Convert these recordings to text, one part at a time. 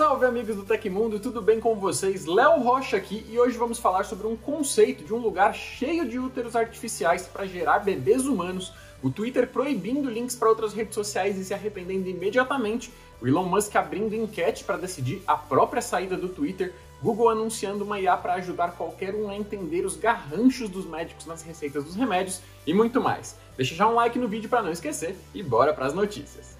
Salve amigos do Tecmundo, tudo bem com vocês? Léo Rocha aqui e hoje vamos falar sobre um conceito de um lugar cheio de úteros artificiais para gerar bebês humanos, o Twitter proibindo links para outras redes sociais e se arrependendo imediatamente, o Elon Musk abrindo enquete para decidir a própria saída do Twitter, Google anunciando uma IA para ajudar qualquer um a entender os garranchos dos médicos nas receitas dos remédios e muito mais. Deixa já um like no vídeo para não esquecer e bora para as notícias.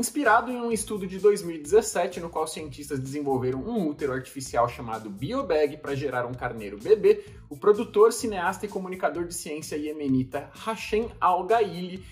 Inspirado em um estudo de 2017, no qual cientistas desenvolveram um útero artificial chamado BioBag para gerar um carneiro bebê, o produtor, cineasta e comunicador de ciência iemenita Hashem Al-Gaili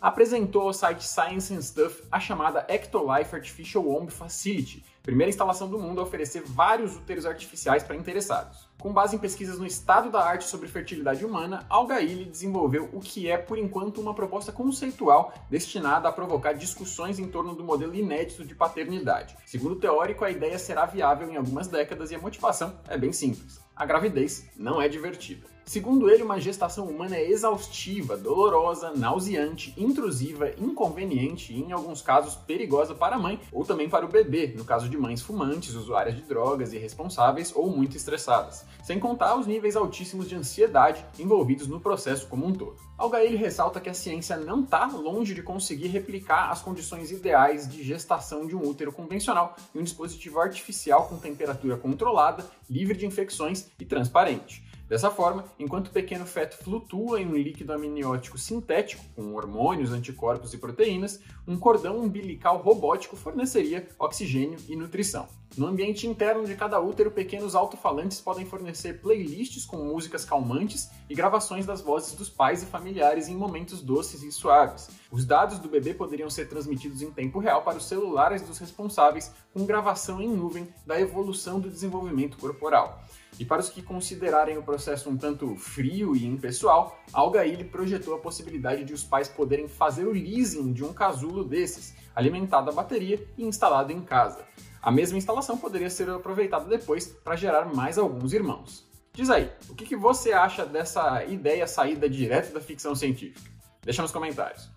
apresentou ao site Science and Stuff a chamada Ectolife Artificial Womb Facility, primeira instalação do mundo a oferecer vários úteros artificiais para interessados. Com base em pesquisas no estado da arte sobre fertilidade humana, Algaili desenvolveu o que é, por enquanto, uma proposta conceitual destinada a provocar discussões em torno do modelo inédito de paternidade. Segundo o teórico, a ideia será viável em algumas décadas e a motivação é bem simples. A gravidez não é divertida. Segundo ele, uma gestação humana é exaustiva, dolorosa, nauseante, intrusiva, inconveniente e, em alguns casos, perigosa para a mãe ou também para o bebê, no caso de mães fumantes, usuárias de drogas, irresponsáveis ou muito estressadas, sem contar os níveis altíssimos de ansiedade envolvidos no processo como um todo. Algair ressalta que a ciência não está longe de conseguir replicar as condições ideais de gestação de um útero convencional em um dispositivo artificial com temperatura controlada, livre de infecções e transparente. Dessa forma, enquanto o pequeno feto flutua em um líquido amniótico sintético, com hormônios, anticorpos e proteínas, um cordão umbilical robótico forneceria oxigênio e nutrição. No ambiente interno de cada útero, pequenos alto-falantes podem fornecer playlists com músicas calmantes e gravações das vozes dos pais e familiares em momentos doces e suaves. Os dados do bebê poderiam ser transmitidos em tempo real para os celulares dos responsáveis, com gravação em nuvem da evolução do desenvolvimento corporal. E para os que considerarem o processo um tanto frio e impessoal, Algaile projetou a possibilidade de os pais poderem fazer o leasing de um casulo desses, alimentado a bateria e instalado em casa. A mesma instalação poderia ser aproveitada depois para gerar mais alguns irmãos. Diz aí, o que, que você acha dessa ideia saída direto da ficção científica? Deixa nos comentários.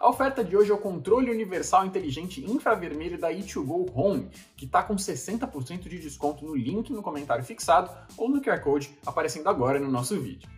A oferta de hoje é o controle universal inteligente infravermelho da E2Go Home, que está com 60% de desconto no link no comentário fixado ou no QR Code aparecendo agora no nosso vídeo.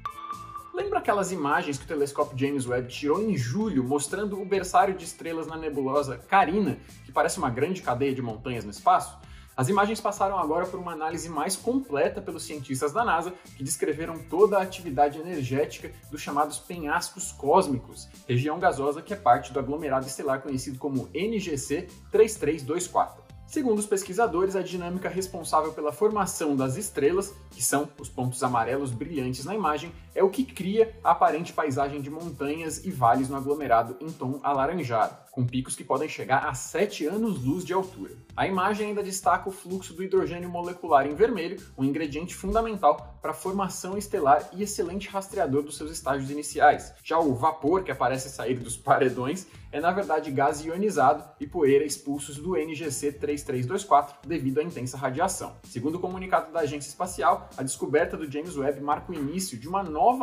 Lembra aquelas imagens que o telescópio James Webb tirou em julho mostrando o berçário de estrelas na nebulosa Carina, que parece uma grande cadeia de montanhas no espaço? As imagens passaram agora por uma análise mais completa pelos cientistas da NASA, que descreveram toda a atividade energética dos chamados penhascos cósmicos, região gasosa que é parte do aglomerado estelar conhecido como NGC 3324. Segundo os pesquisadores, a dinâmica responsável pela formação das estrelas, que são os pontos amarelos brilhantes na imagem, é o que cria a aparente paisagem de montanhas e vales no aglomerado em tom alaranjado, com picos que podem chegar a 7 anos-luz de altura. A imagem ainda destaca o fluxo do hidrogênio molecular em vermelho, um ingrediente fundamental para a formação estelar e excelente rastreador dos seus estágios iniciais. Já o vapor que aparece sair dos paredões é na verdade gás ionizado e poeira expulsos do NGC 3324 devido à intensa radiação. Segundo o comunicado da agência espacial, a descoberta do James Webb marca o início de uma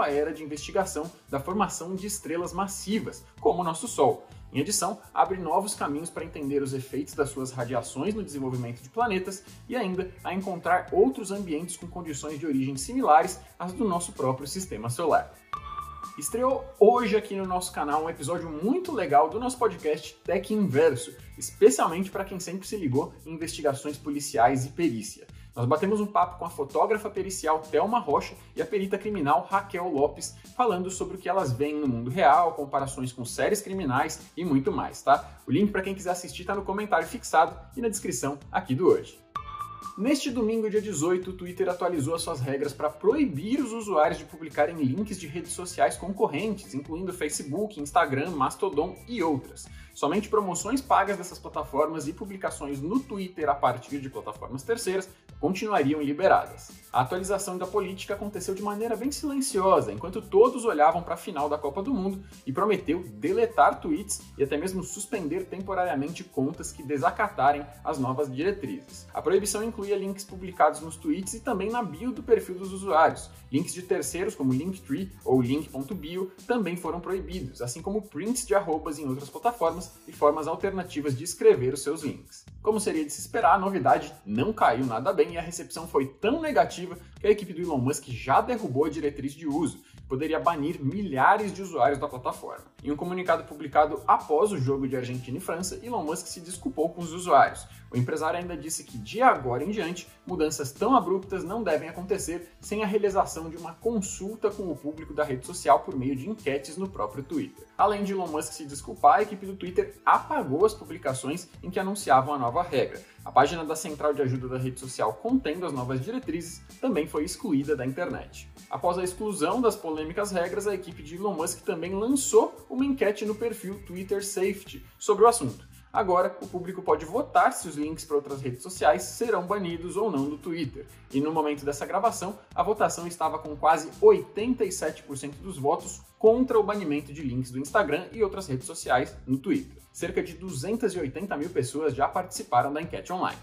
era de investigação da formação de estrelas massivas, como o nosso Sol. Em adição, abre novos caminhos para entender os efeitos das suas radiações no desenvolvimento de planetas e ainda a encontrar outros ambientes com condições de origem similares às do nosso próprio sistema solar. Estreou hoje aqui no nosso canal um episódio muito legal do nosso podcast Tech Inverso, especialmente para quem sempre se ligou em investigações policiais e perícia. Nós batemos um papo com a fotógrafa pericial Thelma Rocha e a perita criminal Raquel Lopes, falando sobre o que elas veem no mundo real, comparações com séries criminais e muito mais, tá? O link para quem quiser assistir está no comentário fixado e na descrição aqui do hoje. Neste domingo, dia 18, o Twitter atualizou as suas regras para proibir os usuários de publicarem links de redes sociais concorrentes, incluindo Facebook, Instagram, Mastodon e outras. somente promoções pagas dessas plataformas e publicações no Twitter a partir de plataformas terceiras continuariam liberadas. A atualização da política aconteceu de maneira bem silenciosa, enquanto todos olhavam para a final da Copa do Mundo e prometeu deletar tweets e até mesmo suspender temporariamente contas que desacatarem as novas diretrizes. A proibição incluía links publicados nos tweets e também na bio do perfil dos usuários. Links de terceiros, como Linktree ou link.bio, também foram proibidos, assim como prints de arrobas em outras plataformas e formas alternativas de escrever os seus links. Como seria de se esperar, a novidade não caiu nada bem e a recepção foi tão negativa que a equipe do Elon Musk já derrubou a diretriz de uso, que poderia banir milhares de usuários da plataforma. Em um comunicado publicado após o jogo de Argentina e França, Elon Musk se desculpou com os usuários. O empresário ainda disse que de agora em diante, mudanças tão abruptas não devem acontecer sem a realização de uma consulta com o público da rede social por meio de enquetes no próprio Twitter. Além de Elon Musk se desculpar, a equipe do Twitter apagou as publicações em que anunciavam a nova regra. A página da central de ajuda da rede social contendo as novas diretrizes também foi excluída da internet. Após a exclusão das polêmicas regras, a equipe de Elon Musk também lançou uma enquete no perfil Twitter Safety sobre o assunto. Agora, o público pode votar se os links para outras redes sociais serão banidos ou não do Twitter. E no momento dessa gravação, a votação estava com quase 87% dos votos contra o banimento de links do Instagram e outras redes sociais no Twitter. Cerca de 280 mil pessoas já participaram da enquete online.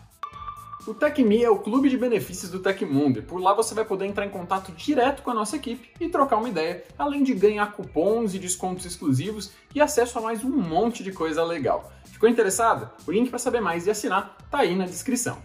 O TecMe é o clube de benefícios do Tecmundo e por lá você vai poder entrar em contato direto com a nossa equipe e trocar uma ideia, além de ganhar cupons e descontos exclusivos e acesso a mais um monte de coisa legal. Ficou interessado? O link para saber mais e assinar tá aí na descrição.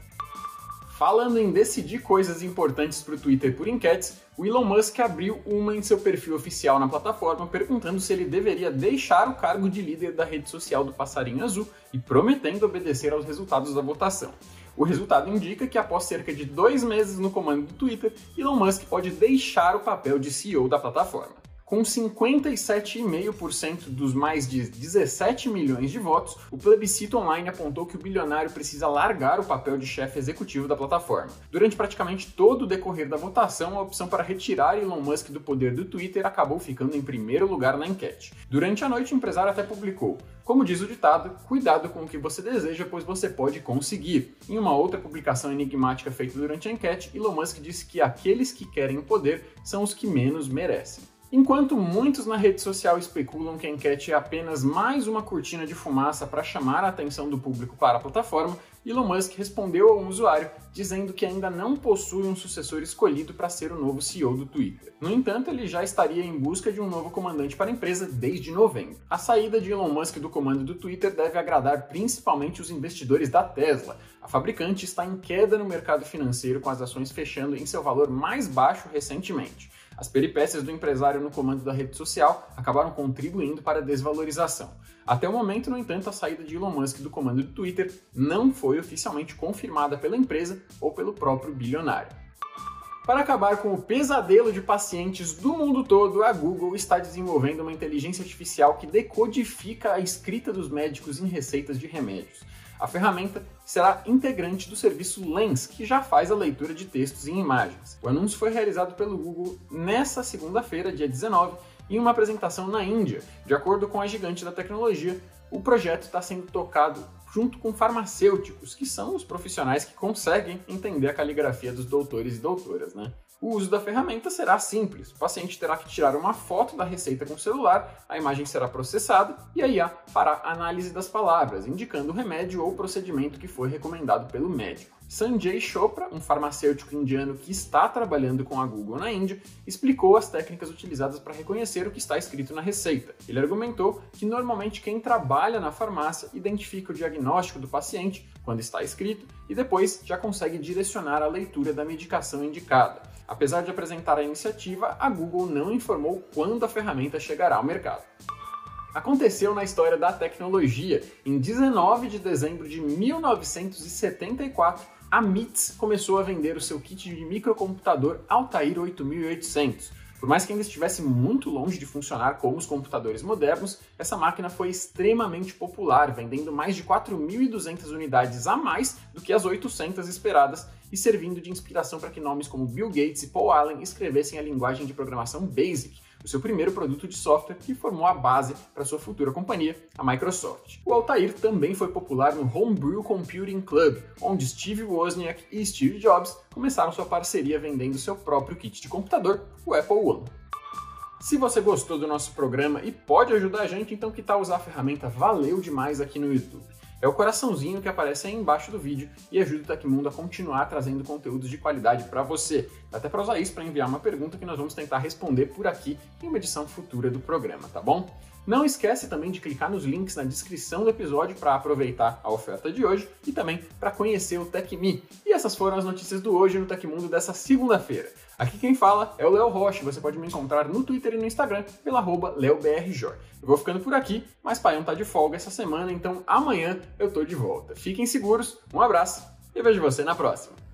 Falando em decidir coisas importantes para o Twitter por enquetes, o Elon Musk abriu uma em seu perfil oficial na plataforma perguntando se ele deveria deixar o cargo de líder da rede social do Passarinho Azul e prometendo obedecer aos resultados da votação. O resultado indica que após cerca de dois meses no comando do Twitter, Elon Musk pode deixar o papel de CEO da plataforma. Com 57,5% dos mais de 17 milhões de votos, o plebiscito online apontou que o bilionário precisa largar o papel de chefe executivo da plataforma. Durante praticamente todo o decorrer da votação, a opção para retirar Elon Musk do poder do Twitter acabou ficando em primeiro lugar na enquete. Durante a noite, o empresário até publicou: como diz o ditado, cuidado com o que você deseja, pois você pode conseguir. Em uma outra publicação enigmática feita durante a enquete, Elon Musk disse que aqueles que querem o poder são os que menos merecem. Enquanto muitos na rede social especulam que a enquete é apenas mais uma cortina de fumaça para chamar a atenção do público para a plataforma, Elon Musk respondeu a um usuário dizendo que ainda não possui um sucessor escolhido para ser o novo CEO do Twitter. No entanto, ele já estaria em busca de um novo comandante para a empresa desde novembro. A saída de Elon Musk do comando do Twitter deve agradar principalmente os investidores da Tesla. A fabricante está em queda no mercado financeiro com as ações fechando em seu valor mais baixo recentemente. As peripécias do empresário no comando da rede social acabaram contribuindo para a desvalorização. Até o momento, no entanto, a saída de Elon Musk do comando do Twitter não foi oficialmente confirmada pela empresa ou pelo próprio bilionário. Para acabar com o pesadelo de pacientes do mundo todo, a Google está desenvolvendo uma inteligência artificial que decodifica a escrita dos médicos em receitas de remédios. A ferramenta será integrante do serviço Lens, que já faz a leitura de textos e imagens. O anúncio foi realizado pelo Google nesta segunda-feira, dia 19, em uma apresentação na Índia. De acordo com a gigante da tecnologia, o projeto está sendo tocado junto com farmacêuticos, que são os profissionais que conseguem entender a caligrafia dos doutores e doutoras, né? O uso da ferramenta será simples. O paciente terá que tirar uma foto da receita com o celular, a imagem será processada e a IA fará análise das palavras, indicando o remédio ou procedimento que foi recomendado pelo médico. Sanjay Chopra, um farmacêutico indiano que está trabalhando com a Google na Índia, explicou as técnicas utilizadas para reconhecer o que está escrito na receita. Ele argumentou que normalmente quem trabalha na farmácia identifica o diagnóstico do paciente quando está escrito e depois já consegue direcionar a leitura da medicação indicada. Apesar de apresentar a iniciativa, a Google não informou quando a ferramenta chegará ao mercado aconteceu na história da tecnologia. Em 19 de dezembro de 1974, a MITS começou a vender o seu kit de microcomputador Altair 8800. Por mais que ainda estivesse muito longe de funcionar como os computadores modernos, essa máquina foi extremamente popular, vendendo mais de 4.200 unidades a mais do que as 800 esperadas e servindo de inspiração para que nomes como Bill Gates e Paul Allen escrevessem a linguagem de programação BASIC, o seu primeiro produto de software que formou a base para sua futura companhia, a Microsoft. O Altair também foi popular no Homebrew Computing Club, onde Steve Wozniak e Steve Jobs começaram sua parceria vendendo seu próprio kit de computador, o Apple One. Se você gostou do nosso programa e pode ajudar a gente, então que tal usar a ferramenta Valeu Demais aqui no YouTube? É o coraçãozinho que aparece aí embaixo do vídeo e ajuda o Tecmundo a continuar trazendo conteúdos de qualidade para você. Dá até para usar isso para enviar uma pergunta que nós vamos tentar responder por aqui em uma edição futura do programa, tá bom? Não esquece também de clicar nos links na descrição do episódio para aproveitar a oferta de hoje e também para conhecer o TecMe. E essas foram as notícias do hoje no Tecmundo dessa segunda-feira. Aqui quem fala é o Léo Rocha, você pode me encontrar no Twitter e no Instagram pela arroba LeoBRJor. Eu vou ficando por aqui, mas Paião tá de folga essa semana, então amanhã eu tô de volta. Fiquem seguros, um abraço e vejo você na próxima.